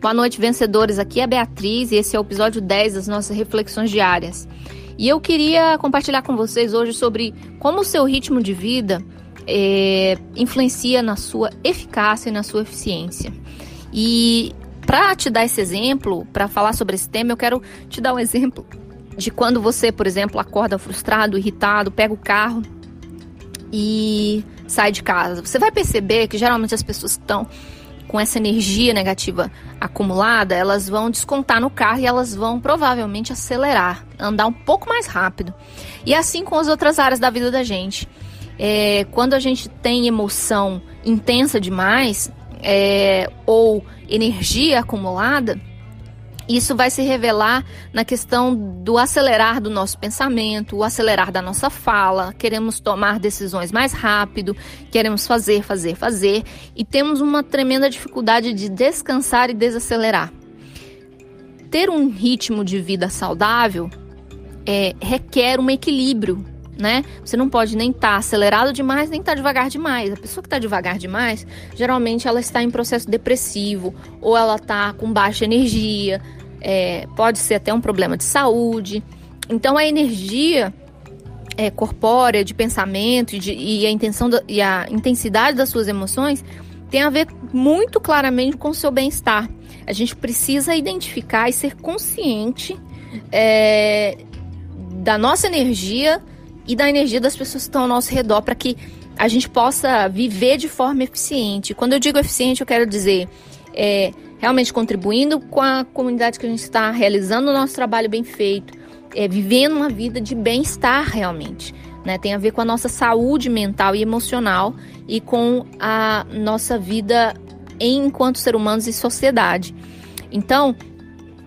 Boa noite, vencedores. Aqui é a Beatriz e esse é o episódio 10 das nossas reflexões diárias. E eu queria compartilhar com vocês hoje sobre como o seu ritmo de vida é, influencia na sua eficácia e na sua eficiência. E para te dar esse exemplo, para falar sobre esse tema, eu quero te dar um exemplo de quando você, por exemplo, acorda frustrado, irritado, pega o carro e sai de casa. Você vai perceber que geralmente as pessoas estão com essa energia negativa acumulada, elas vão descontar no carro e elas vão provavelmente acelerar, andar um pouco mais rápido. E assim com as outras áreas da vida da gente. É, quando a gente tem emoção intensa demais é, ou energia acumulada, isso vai se revelar na questão do acelerar do nosso pensamento, o acelerar da nossa fala. Queremos tomar decisões mais rápido, queremos fazer, fazer, fazer e temos uma tremenda dificuldade de descansar e desacelerar. Ter um ritmo de vida saudável é, requer um equilíbrio né? Você não pode nem estar tá acelerado demais, nem estar tá devagar demais. A pessoa que está devagar demais, geralmente ela está em processo depressivo ou ela está com baixa energia, é, pode ser até um problema de saúde. Então a energia é, corpórea, de pensamento e, de, e a intenção da, e a intensidade das suas emoções tem a ver muito claramente com o seu bem-estar. A gente precisa identificar e ser consciente é, da nossa energia e da energia das pessoas que estão ao nosso redor para que a gente possa viver de forma eficiente. Quando eu digo eficiente, eu quero dizer é, realmente contribuindo com a comunidade que a gente está realizando o nosso trabalho bem feito, é, vivendo uma vida de bem-estar realmente. Né? Tem a ver com a nossa saúde mental e emocional e com a nossa vida enquanto ser humanos e sociedade. Então,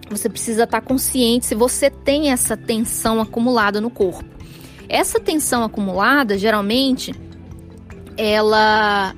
você precisa estar consciente se você tem essa tensão acumulada no corpo. Essa tensão acumulada, geralmente, ela,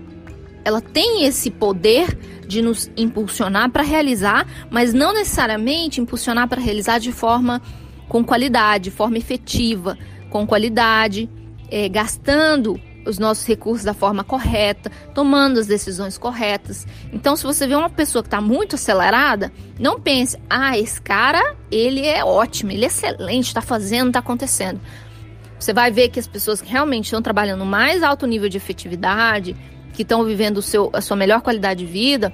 ela tem esse poder de nos impulsionar para realizar, mas não necessariamente impulsionar para realizar de forma com qualidade, de forma efetiva, com qualidade, é, gastando os nossos recursos da forma correta, tomando as decisões corretas. Então, se você vê uma pessoa que está muito acelerada, não pense, ah, esse cara, ele é ótimo, ele é excelente, está fazendo, está acontecendo. Você vai ver que as pessoas que realmente estão trabalhando mais alto nível de efetividade, que estão vivendo seu, a sua melhor qualidade de vida,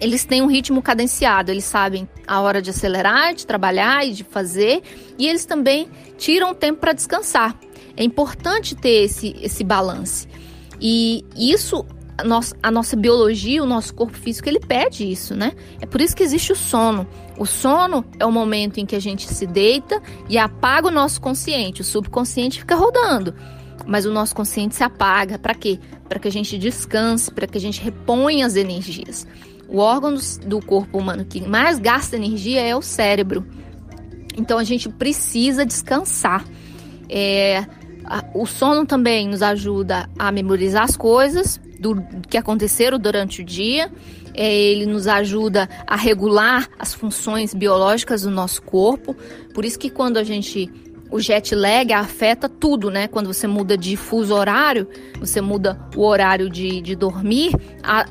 eles têm um ritmo cadenciado, eles sabem a hora de acelerar, de trabalhar e de fazer, e eles também tiram tempo para descansar. É importante ter esse, esse balance. E isso a nossa, a nossa biologia, o nosso corpo físico, ele pede isso, né? É por isso que existe o sono. O sono é o momento em que a gente se deita e apaga o nosso consciente. O subconsciente fica rodando, mas o nosso consciente se apaga. Para quê? Para que a gente descanse, para que a gente reponha as energias. O órgão do corpo humano que mais gasta energia é o cérebro. Então a gente precisa descansar. É, a, o sono também nos ajuda a memorizar as coisas, do que aconteceram durante o dia. É, ele nos ajuda a regular as funções biológicas do nosso corpo. Por isso que quando a gente o jet lag afeta tudo, né? Quando você muda de fuso horário, você muda o horário de, de dormir, a,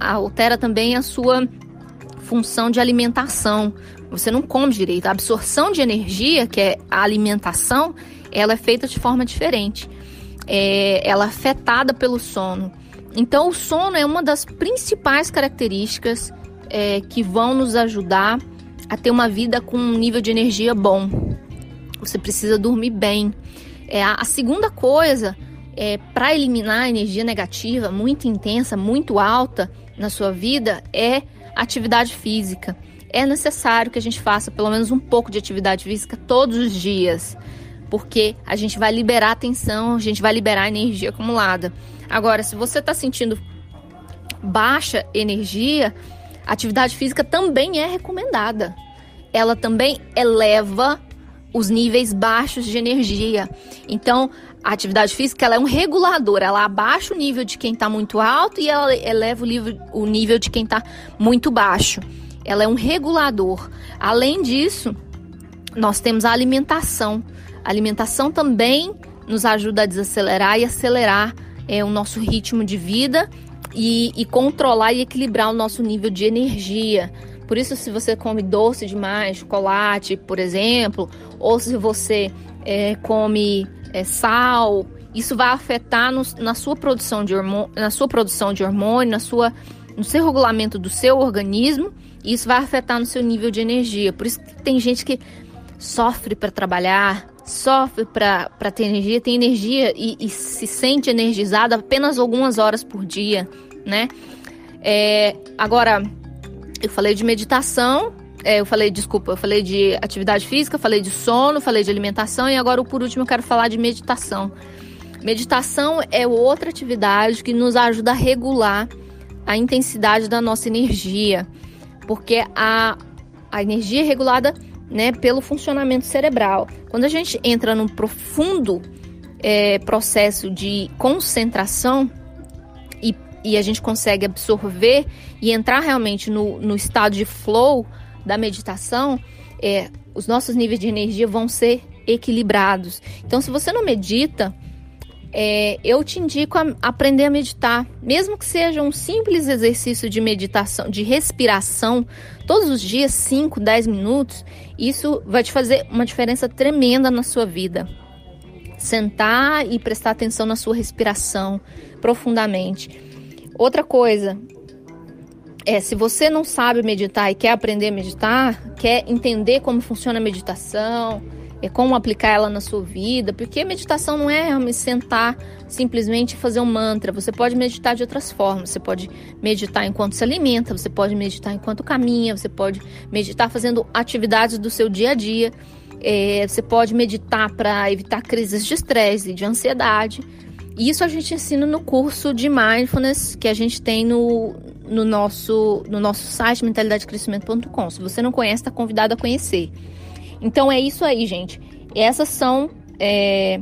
a, altera também a sua função de alimentação. Você não come direito. A absorção de energia, que é a alimentação, ela é feita de forma diferente. É, ela é afetada pelo sono. Então, o sono é uma das principais características é, que vão nos ajudar a ter uma vida com um nível de energia bom. Você precisa dormir bem. É, a segunda coisa é para eliminar a energia negativa muito intensa, muito alta na sua vida é atividade física. É necessário que a gente faça pelo menos um pouco de atividade física todos os dias, porque a gente vai liberar tensão, a gente vai liberar energia acumulada. Agora, se você está sentindo baixa energia, atividade física também é recomendada. Ela também eleva os níveis baixos de energia. Então, a atividade física é um regulador, ela abaixa o nível de quem está muito alto e ela eleva o nível, o nível de quem está muito baixo. Ela é um regulador. Além disso, nós temos a alimentação. A alimentação também nos ajuda a desacelerar e acelerar é, o nosso ritmo de vida e, e controlar e equilibrar o nosso nível de energia. Por isso, se você come doce demais, chocolate, por exemplo, ou se você é, come é, sal, isso vai afetar no, na sua produção de hormônio, na sua produção de hormônio, na sua, no seu regulamento do seu organismo, e isso vai afetar no seu nível de energia. Por isso que tem gente que sofre para trabalhar, sofre para ter energia, tem energia e, e, se sente energizada apenas algumas horas por dia, né? É, agora, eu falei de meditação, é, eu falei, desculpa, eu falei de atividade física, falei de sono, falei de alimentação e agora, por último, eu quero falar de meditação. Meditação é outra atividade que nos ajuda a regular a intensidade da nossa energia, porque a, a energia é regulada né, pelo funcionamento cerebral. Quando a gente entra num profundo é, processo de concentração e, a gente consegue absorver e entrar realmente no, no estado de flow da meditação, é, os nossos níveis de energia vão ser equilibrados. Então, se você não medita, é, eu te indico a aprender a meditar, mesmo que seja um simples exercício de meditação, de respiração, todos os dias, 5, 10 minutos, isso vai te fazer uma diferença tremenda na sua vida. Sentar e prestar atenção na sua respiração profundamente. Outra coisa, é, se você não sabe meditar e quer aprender a meditar, quer entender como funciona a meditação, é como aplicar ela na sua vida, porque meditação não é me sentar simplesmente fazer um mantra. Você pode meditar de outras formas. Você pode meditar enquanto se alimenta, você pode meditar enquanto caminha, você pode meditar fazendo atividades do seu dia a dia. É, você pode meditar para evitar crises de estresse e de ansiedade. Isso a gente ensina no curso de mindfulness que a gente tem no, no, nosso, no nosso site mentalidadecrescimento.com. Se você não conhece, está convidado a conhecer. Então é isso aí, gente. Essas são é,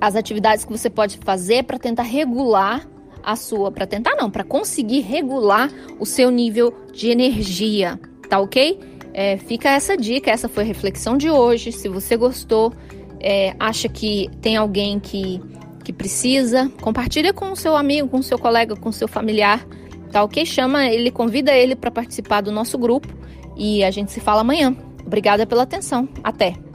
as atividades que você pode fazer para tentar regular a sua, para tentar não, para conseguir regular o seu nível de energia, tá ok? É, fica essa dica, essa foi a reflexão de hoje. Se você gostou, é, acha que tem alguém que, que precisa, compartilha com o seu amigo, com o seu colega, com o seu familiar, tá ok? Chama ele, convida ele para participar do nosso grupo e a gente se fala amanhã. Obrigada pela atenção. Até!